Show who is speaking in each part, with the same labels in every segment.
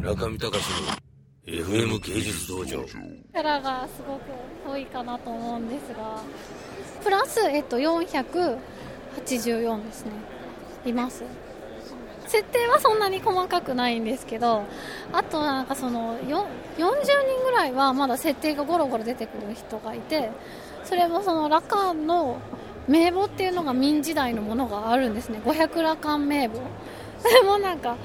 Speaker 1: 中見隆の FM 芸術道場。
Speaker 2: キャラがすごく多いかなと思うんですがプラス、えっと、484ですね。います。設定はそんなに細かくないんですけどあとなんかその40人ぐらいはまだ設定がゴロゴロ出てくる人がいてそれもそのラカンの名簿っていうのが明時代のものがあるんですね。500羅漢名簿。それもなんか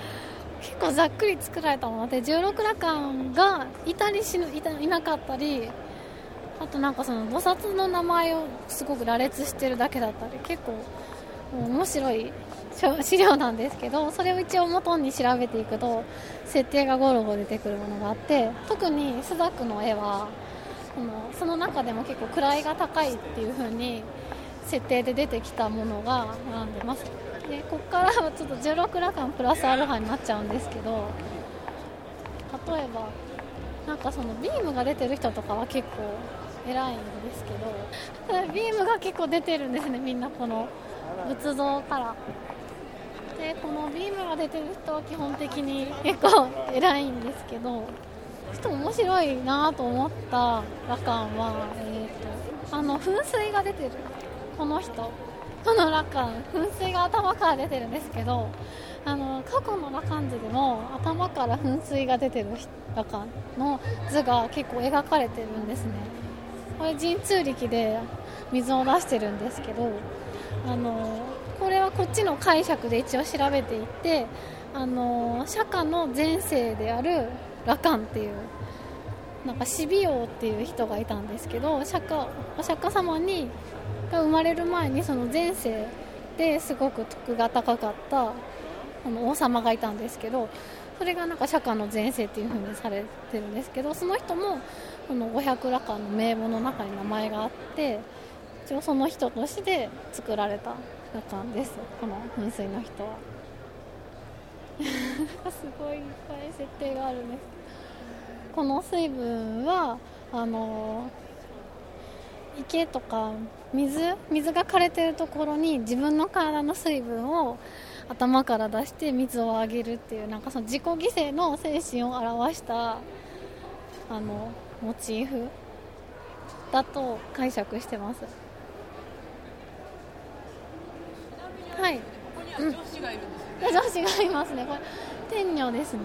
Speaker 2: 結構ざっくり作られたもので16羅漢がいたりしいたいなかったりあとなんかその菩薩の名前をすごく羅列してるだけだったり結構面白い資料なんですけどそれを一応元に調べていくと設定がゴロゴロ出てくるものがあって特にスザクの絵はそのその中でも結構位が高いっていう風に設定で出てきたものが並んでます。でここからはちょっと16羅漢プラスアルファになっちゃうんですけど例えばなんかそのビームが出てる人とかは結構偉いんですけどビームが結構出てるんですねみんなこの仏像から。でこのビームが出てる人は基本的に結構偉いんですけどちょっと面白いなと思った羅漢は、えーと、あの噴水が出てる。この人。この羅漢噴水が頭から出てるんですけどあの過去の羅漢図でも頭から噴水が出てる羅漢の図が結構描かれてるんですね。これ神通力で水を出してるんですけどあのこれはこっちの解釈で一応調べていってあの釈迦の前世である羅漢っていうなんか死美王っていう人がいたんですけど釈迦お釈迦様にが生まれる前にその前世ですごく徳が高かったあの王様がいたんですけどそれがなんか釈迦の前世っていう風にされてるんですけどその人もこの500羅漢の名簿の中に名前があって一応その人として作られた羅漢です。この噴水の人は。すごいいっぱい設定があるんです。この水分はあの池とか水水が枯れてるところに自分の体の水分を頭から出して水をあげるっていうなんかその自己犠牲の精神を表したあのモチーフだと解釈してます。はい。うん、女子がいるんですよ、ね、女子がいますね。これ天女ですね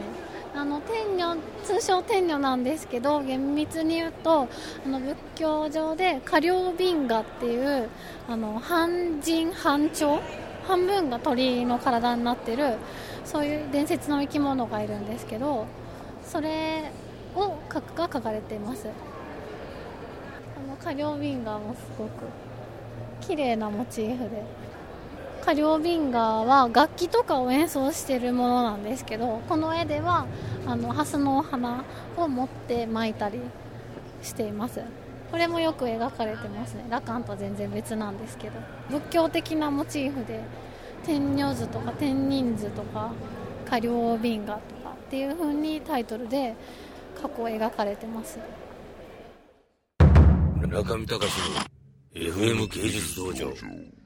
Speaker 2: あの天女通称天女なんですけど厳密に言うとあの仏教上で下両瓶河っていうあの半人半鳥半分が鳥の体になってるそういう伝説の生き物がいるんですけどそれをが書かれています。あの下両瓶河もすごく綺麗なモチーフで。カリオビンガーは楽器とかを演奏しているものなんですけどこの絵ではあのハスのお花を持って巻いたりしています。これもよく描かれてますね。羅漢と全然別なんですけど仏教的なモチーフで天女図とか天人図とかカリオビンガとかっていう風にタイトルで過去描かれてます。
Speaker 1: 中見隆の FM 芸術道場。